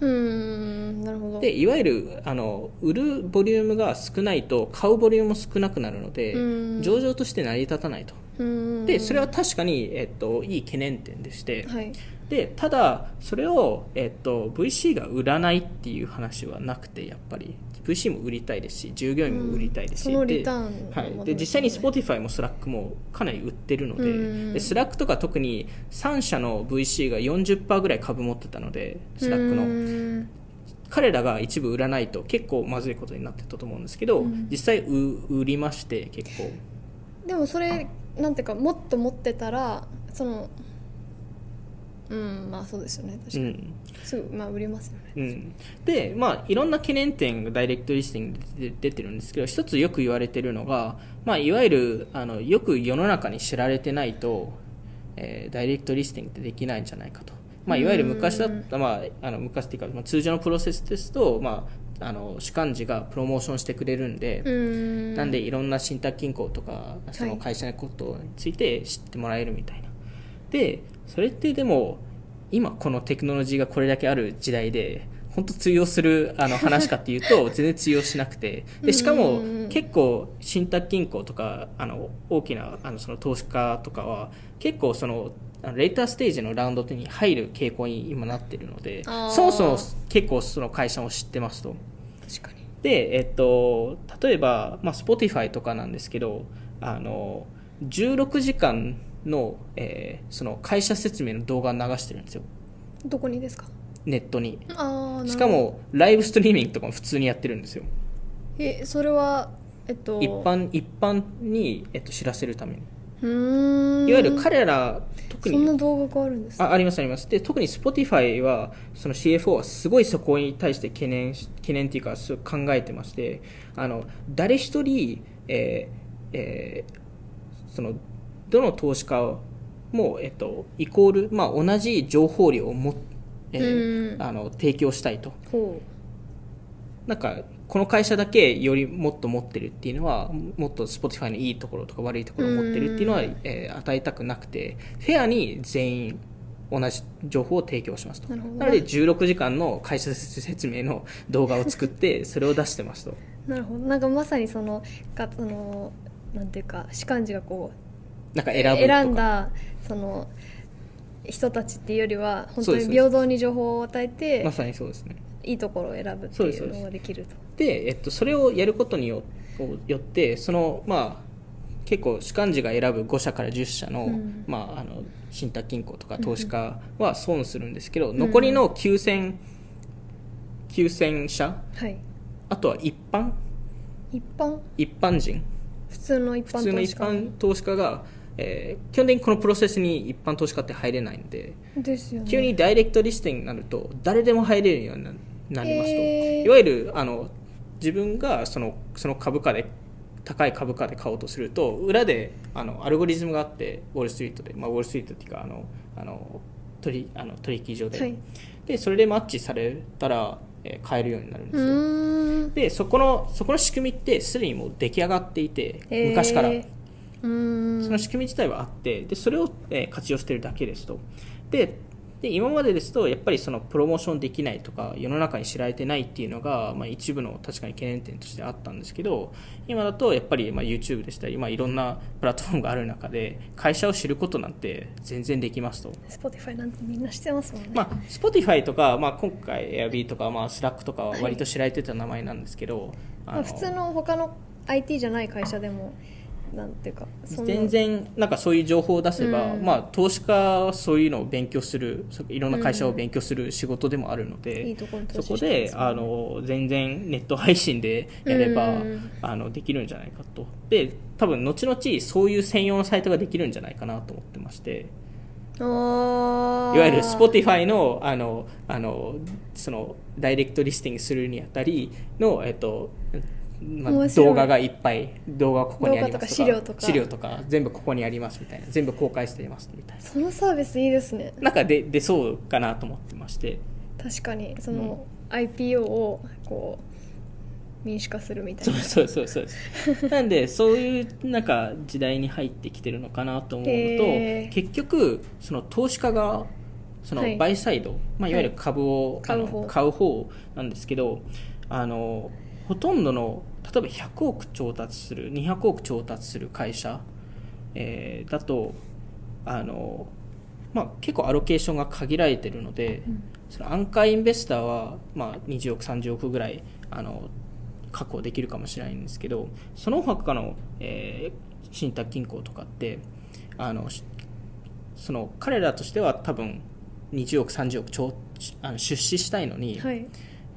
[SPEAKER 1] うんなるほど。
[SPEAKER 2] でいわゆるあの売るボリュームが少ないと買うボリュームも少なくなるので上場として成り立たないと。でそれは確かに、えっと、いい懸念点でして、
[SPEAKER 1] はい、
[SPEAKER 2] でただそれを、えっと、VC が売らないっていう話はなくてやっぱり VC も売りたいですし従業員も売りたいですし、
[SPEAKER 1] うん、
[SPEAKER 2] ではい、で実際に Spotify も Slack もかなり売ってるので,、で Slack とか特に3社の VC が40%ぐらい株持ってたので Slack の。彼らが一部売らないと結構まずいことになってたと思うんですけど、うん、実際売りまして結構。
[SPEAKER 1] でもそれなんていうかもっと持ってたらそのうんまあそうですよね確かに、うん、すぐ、まあ、売りますよね、
[SPEAKER 2] うん、でまあいろんな懸念点がダイレクトリスティングで出てるんですけど一つよく言われてるのが、まあ、いわゆるあのよく世の中に知られてないと、えー、ダイレクトリスティングってできないんじゃないかと、まあ、いわゆる昔だった、まあ、あの昔っていうか、まあ、通常のプロセスですと、まあ、あの主幹事がプロモーションしてくれるんでなんでいろんな信託銀行とかその会社のことについて知ってもらえるみたいな、はい、でそれってでも今このテクノロジーがこれだけある時代で本当通用するあの話かっていうと 全然通用しなくて。でしかも結構信託銀行とかあの大きなあのその投資家とかは結構そのレーターステージのラウンドに入る傾向に今なってるのでそもそも結構その会社を知ってますと。
[SPEAKER 1] 確かに。
[SPEAKER 2] で、えっと、例えば、まあ、Spotify とかなんですけどあの16時間の,、えー、その会社説明の動画を流してるんですよ。
[SPEAKER 1] どこにですか？
[SPEAKER 2] ネットに。
[SPEAKER 1] あ
[SPEAKER 2] しかもライブストリーミングとかも普通にやってるんですよ。
[SPEAKER 1] えそれはえっと
[SPEAKER 2] 一般一般に、えっと、知らせるために。
[SPEAKER 1] い
[SPEAKER 2] わゆる彼ら特に。
[SPEAKER 1] そんな動画があるんです
[SPEAKER 2] あありますあります。で特に Spotify はその CFO はすごいそこに対して懸念懸念っていうか考えてましてあの誰一人、えーえー、そのどの投資家も、えっと、イコール、まあ、同じ情報量をも、えー、あの提供したいと。なんかこの会社だけよりもっと持ってるっていうのはもっと Spotify のいいところとか悪いところを持ってるっていうのは、えー、与えたくなくてフェアに全員同じ情報を提供しますと。なので16時間の会社説明の動画を作って それを出してますと。
[SPEAKER 1] なるほど。なんかまさにそのかそのなんていうか主幹事がこう
[SPEAKER 2] なんか選ぶ
[SPEAKER 1] 選んだその人たちっていうよりは本当に平等に情報を与えて
[SPEAKER 2] まさにそうですね。
[SPEAKER 1] いいところを選ぶっていうのができると。
[SPEAKER 2] で、えっと、それをやることによってそのまあ結構主幹事が選ぶ5社から10社のうん、まあ、あの信託金庫とか投資家は損するんですけど、うん、残りの9000 9000社、
[SPEAKER 1] はい、
[SPEAKER 2] あとは一般？
[SPEAKER 1] 一般？
[SPEAKER 2] 一般人？
[SPEAKER 1] 普通の一般
[SPEAKER 2] 普通の一般投資家がえー、基本的にこのプロセスに一般投資家って入れないので
[SPEAKER 1] ですよ、ね、
[SPEAKER 2] 急にダイレクトリスティングになると誰でも入れるようになりますと、いわゆるあの自分がそのその株価で高い株価で買おうとすると裏であのアルゴリズムがあってウォール・ストリートで、まあ、ウォール・ストリートっていうかあのあの取あの取引所で。はい、でそれでマッチされたら、えー、買えるようになるんですよ。でそこのそこの仕組みってすでにもう出来上がっていて昔からその仕組み自体はあってでそれを、えー、活用してるだけですと。でで今までですとやっぱりそのプロモーションできないとか世の中に知られてないっていうのが、まあ、一部の確かに懸念点としてあったんですけど今だとやっぱりまあ YouTube でしたり、まあ、いろんなプラットフォームがある中で会社を知ることなんて全然できますと。
[SPEAKER 1] Spotify なんてみんな知ってますもんね、
[SPEAKER 2] まあ、Spotify とか、まあ、今回 Airb とか、まあ、Slack とかは割と知られてた名前なんですけど、はい、
[SPEAKER 1] まあ、普通の他の IT じゃない会社でもなんていうか
[SPEAKER 2] 全然なんかそういう情報を出せば、うん、まあ、投資家はそういうのを勉強するいろんな会社を勉強する仕事でもあるので、うん、いいこそこであの全然ネット配信でやれば、うん、あのできるんじゃないかと。で多分後々そういう専用のサイトができるんじゃないかなと思ってまして。いわゆる Spotify のあのあのそのダイレクトリスティングするにあたりの、えっと、まあ、動画がいっぱい動画ここにありますとか資料とか。資料とか全部ここにありますみたいな全部公開していますみたいな。
[SPEAKER 1] そのサービスいいですね。
[SPEAKER 2] なんかで出そうかなと思ってまして。
[SPEAKER 1] 確かにその、うん、IPO をこう民主化するみたいな。
[SPEAKER 2] そうそうそうそう。なんでそういうなんか時代に入ってきてるのかなと思うと結局その投資家がそのバイサイド、はいまあ、いわゆる株を、はい、買う方なんですけどあのほとんどの例えば100億調達する200億調達する会社、えー、だとあの、まあ、結構アロケーションが限られているので、うん、その安価インベスターは、まあ、20億30億ぐらいあの確保できるかもしれないんですけどその他の、えー、信託銀行とかってあのその彼らとしては多分20億30億超あの出資したいのに、はい。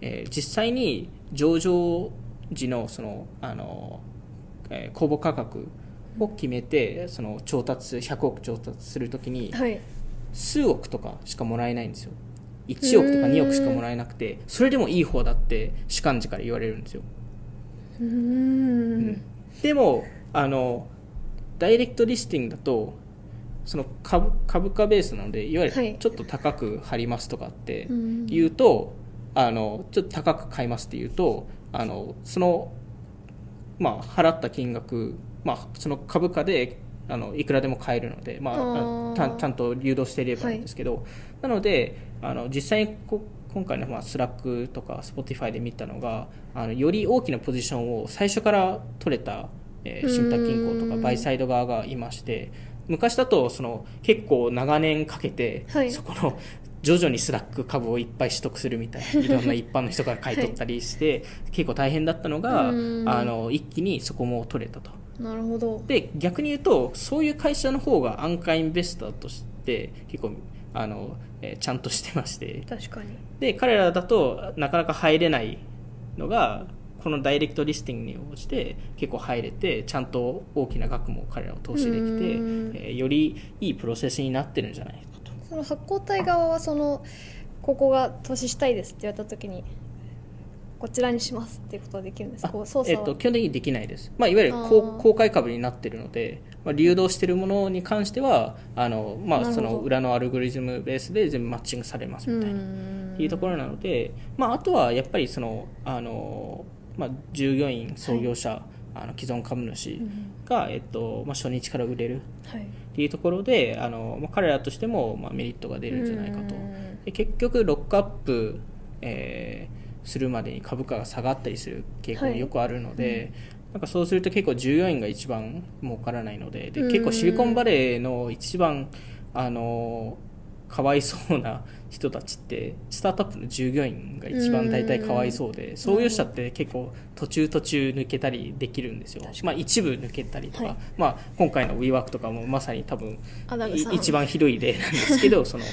[SPEAKER 2] えー、実際に上場時のそのあの、えー、公募価格を決めてその調達100億調達するときに、はい、数億とかしかもらえないんですよ。1億とか2億しかもらえなくてそれでもいい方だって主幹事から言われるんですよ。うん、でもあのダイレクトリスティングだとその株株価ベースなのでいわゆるちょっと高く張りますとかって言うと、あのちょっと高く買いますっていうとあのその、まあ、払った金額、まあ、その株価であのいくらでも買えるので、まあ、ちゃんと流動していればいいんですけど、はい、なのであの実際にこ今回の、まあ、スラックとか Spotify で見たのがあのより大きなポジションを最初から取れた、えー、信託銀行とかバイサイド側がいまして昔だとその結構長年かけて、はい、そこの徐々にスラック株をいっぱい取得するみたいな いろんな一般の人から買い取ったりして、はい、結構大変だったのがあの一気にそこも取れたと。
[SPEAKER 1] なるほど。
[SPEAKER 2] で逆に言うとそういう会社の方が anchor investor として結構あの、えー、ちゃんとしてまして。
[SPEAKER 1] 確かに。
[SPEAKER 2] で彼らだとなかなか入れないのがこのダイレクトリスティングに応じて結構入れてちゃんと大きな額も彼らを投資できて、えー、よりいいプロセスになってるんじゃない
[SPEAKER 1] その発行体側はそのここが投資したいですって言われた時にこちらにしますっていうことはできるんですか？操
[SPEAKER 2] 作えっと、基本的にできないです、まあ、いわゆる公公開株になっているので、まあ、流動しているものに関してはあの、まあ、その裏のアルゴリズムベースで全部マッチングされますみたいないうところなので、まあ、あとはやっぱりそのあの、まあ、従業員創業者、はい、あの既存株主が、えっとまあ、初日から売れる、はいっていうところであの、まあ、彼らとしても、まあ、メリットが出るんじゃないかと。で結局ロックアップ、えー、するまでに株価が下がったりする傾向がよくあるので、はいうん、なんかそうすると結構従業員が一番儲からないのでで結構シリコンバレーの一番あのかわいそうな人たちってスタートアップの従業員が一番大体かわいそうで創業者って結構途中途中抜けたりできるんですよ、まあ、一部抜けたりとか、はい、まあ、今回の WeWork とかもまさに多分一番ひどい例なんですけど その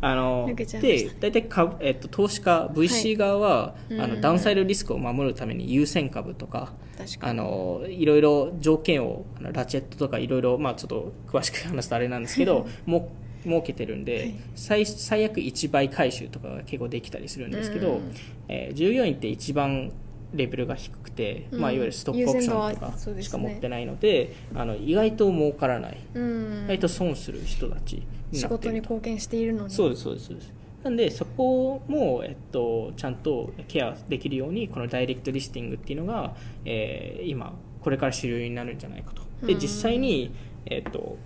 [SPEAKER 2] あので大体か、えっと、投資家 VC 側は、はい、あのダウンサイドリスクを守るために優先株とかあのいろいろ条件をラチェットとかいろいろ、まあ、ちょっと詳しく話すとあれなんですけど も設けてるんで、はい、最最悪1倍回収とかが結構できたりするんですけど、うん、えー、従業員って一番レベルが低くて、うん、まあ、いわゆるストックオプションとかしか持ってないので、ね、あの意外と儲からない、うん、意外と損する人たち
[SPEAKER 1] 仕事に貢献しているのに。
[SPEAKER 2] そうですそうですそうです。なんでそこも、えっと、ちゃんとケアできるようにこのダイレクトリスティングっていうのが、えー、今これから主流になるんじゃないかと。で実際に、えっ、ー、と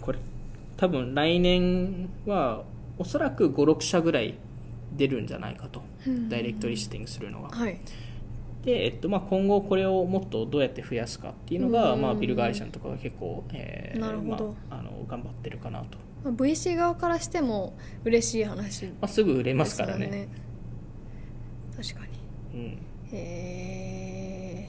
[SPEAKER 2] これ多分来年はおそらく56社ぐらい出るんじゃないかと、ダイレクトリスティングするのが。
[SPEAKER 1] はい。
[SPEAKER 2] でえっとまあ、今後これをもっとどうやって増やすかっていうのが、まあ、ビル・ガーリシャンとかが結構、えー、なるほど、まあ、あの頑張ってるかなと、
[SPEAKER 1] まあ、VC 側からしても嬉しい話、
[SPEAKER 2] まあ、すぐ売れますからね、ね、
[SPEAKER 1] 確か
[SPEAKER 2] に、うん、
[SPEAKER 1] へえ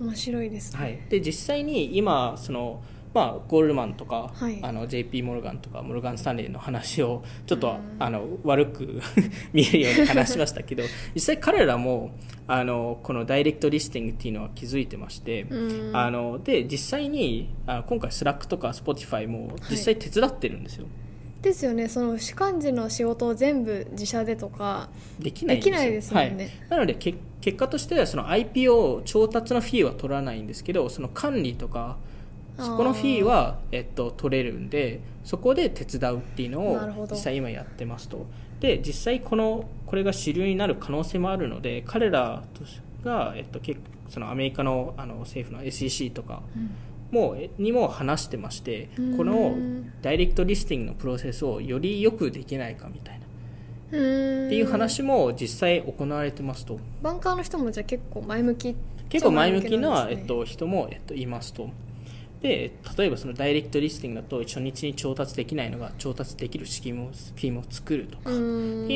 [SPEAKER 1] 面白いですね、
[SPEAKER 2] はい、で実際に今そのまあ、ゴールドマンとか、はい、あの JP モルガンとかモルガン・スタンレーの話をちょっとあの悪く 見えるように話しましたけど 実際彼らもあのこのダイレクトリスティングっていうのは気づいてましてあので実際にあ今回スラックとか Spotify も実際手伝ってるんですよ。はい
[SPEAKER 1] ですよね。その主幹事の仕事を全部自社でとかできないですもんね、
[SPEAKER 2] はい、なので結果としてはその IPO 調達のフィーは取らないんですけどその管理とかそこのフィーは、えっと、取れるんでそこで手伝うっていうのを実際今やってますと。で実際このこれが主流になる可能性もあるので彼らが、えっと、そのアメリカのあの政府の SEC とかも、にも話してましてこのダイレクトリスティングのプロセスをよりよくできないかみたいな。っていう話も実際行われてますと。
[SPEAKER 1] バンカーの人もじゃあ結構前向き
[SPEAKER 2] 結構前向きな、えっと、人も、えっと、いますとで例えばそのダイレクトリスティングだと初日に調達できないのが調達できるスキームをスキームを作るとかってい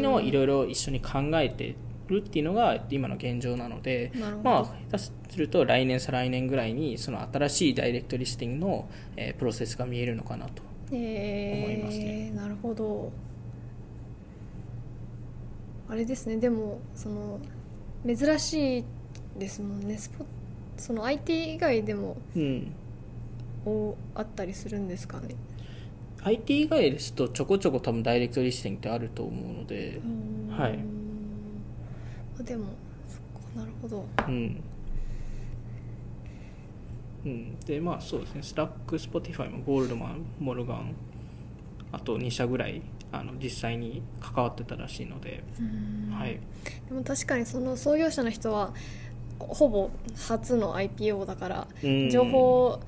[SPEAKER 2] うのをいろいろ一緒に考えてるっていうのが今の現状なのでまあ下手すると来年再来年ぐらいにその新しいダイレクトリスティングの、えー、プロセスが見えるのかなと思いますね。
[SPEAKER 1] えー、なるほど。あれですね。でもその珍しいですもんね。スポその IT 以外でも、
[SPEAKER 2] うん
[SPEAKER 1] をあったりするんですかね
[SPEAKER 2] ？IT 以外ですとちょこちょこ多分ダイレクトリスティングってあると思うのではい。
[SPEAKER 1] あでもそっかなるほど。
[SPEAKER 2] うん。うん、でまあそうですね。スラック Spotify もゴールドマンモルガンあと2社ぐらいあの実際に関わってたらしいので、はい、
[SPEAKER 1] でも確かにその創業者の人はほぼ初の IPO だから情報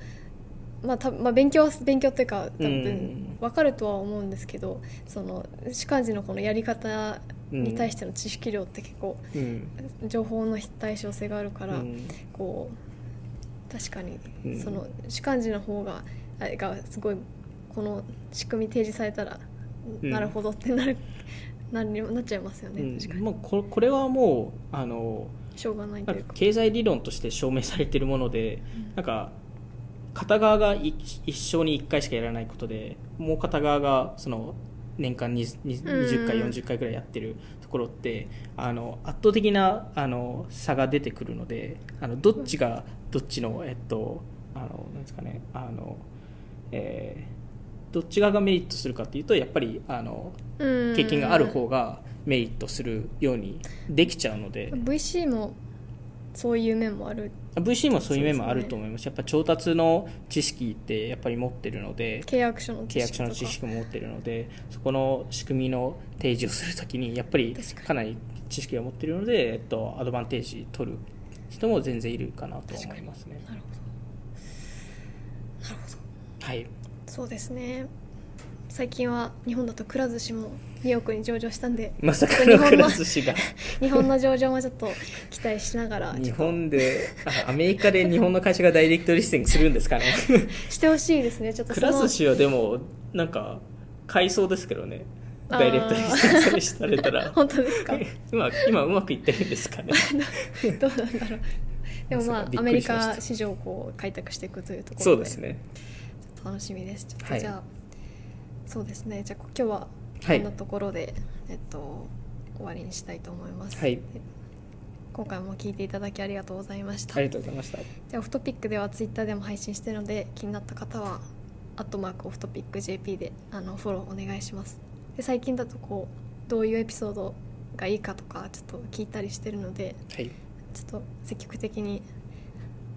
[SPEAKER 1] まあたまあ、勉強は勉強っていうか多分分かるとは思うんですけど、その主幹事のこのやり方に対しての知識量って結構、情報の非対称性があるから、こう確かにその主幹事の方ががすごいこの仕組み提示されたら、なるほどってなる ななっちゃいますよね、
[SPEAKER 2] うん、確かに、まあ、ここれはもうあの
[SPEAKER 1] しょうがない
[SPEAKER 2] 経済理論として証明されているもので、うん、なんか片側が一生に1回しかやらないことでもう片側がその年間に20回40回ぐらいやってるところってあの圧倒的なあの差が出てくるのであのどっちがどっちのえっとあのなんですかねあの、えー、どっち側がメリットするかっていうとやっぱりあの経験がある方がメリットするようにできちゃうので。
[SPEAKER 1] VC もそういう面もある。
[SPEAKER 2] VC もそういう面もあると思います、ね、やっぱ調達の知識ってやっぱり持ってるので
[SPEAKER 1] 契約書の
[SPEAKER 2] 契約書の知識も持ってるのでそこの仕組みの提示をするときにやっぱりかなり知識を持ってるので、えっと、アドバンテージ取る人も全然いるかなと思いますね。
[SPEAKER 1] なるほど。なるほ
[SPEAKER 2] ど。はい。
[SPEAKER 1] そうですね。最近は日本だとくら寿司もニューヨークに上場したんで
[SPEAKER 2] まさかのくら寿司が。
[SPEAKER 1] 日本の上場もちょっと期待しながら
[SPEAKER 2] 日本でアメリカで日本の会社がダイレクトリスティングするんですかね。
[SPEAKER 1] してほしいですねちょっと
[SPEAKER 2] くら寿司はでもなんか買いそうですけどね。ダイレクトリスティングされたら。
[SPEAKER 1] 本当ですか？
[SPEAKER 2] 今今うまくいってるんですかね。
[SPEAKER 1] どうなんだろう。でもまあアメリカ市場をこう開拓していくというところで。
[SPEAKER 2] そうですね。
[SPEAKER 1] 楽しみです。ちょっとじゃあ、はい。そうですね。じゃあ今日はこんなところで、はい、えっと、終わりにしたいと思います、
[SPEAKER 2] はい、
[SPEAKER 1] 今回も聞いていただきありがとうございました。
[SPEAKER 2] ありがとうございました。
[SPEAKER 1] じゃあオフトピックではツイッターでも配信してるので気になった方はアットマークオフトピック JP であのフォローお願いします。で最近だとこうどういうエピソードがいいかとかちょっと聞いたりしてるので、
[SPEAKER 2] はい、ちょ
[SPEAKER 1] っと積極的に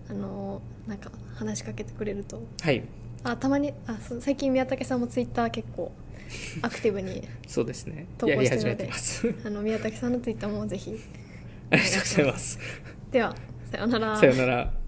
[SPEAKER 1] あのなんか話しかけてくれると、
[SPEAKER 2] はい、
[SPEAKER 1] あたまにあ最近宮武さんもツイッター結構アクティブに
[SPEAKER 2] そうですね。
[SPEAKER 1] 投稿してるのであの宮武さんのツイッターもぜひ
[SPEAKER 2] ありがとうございます。
[SPEAKER 1] ではさようなら。
[SPEAKER 2] さようなら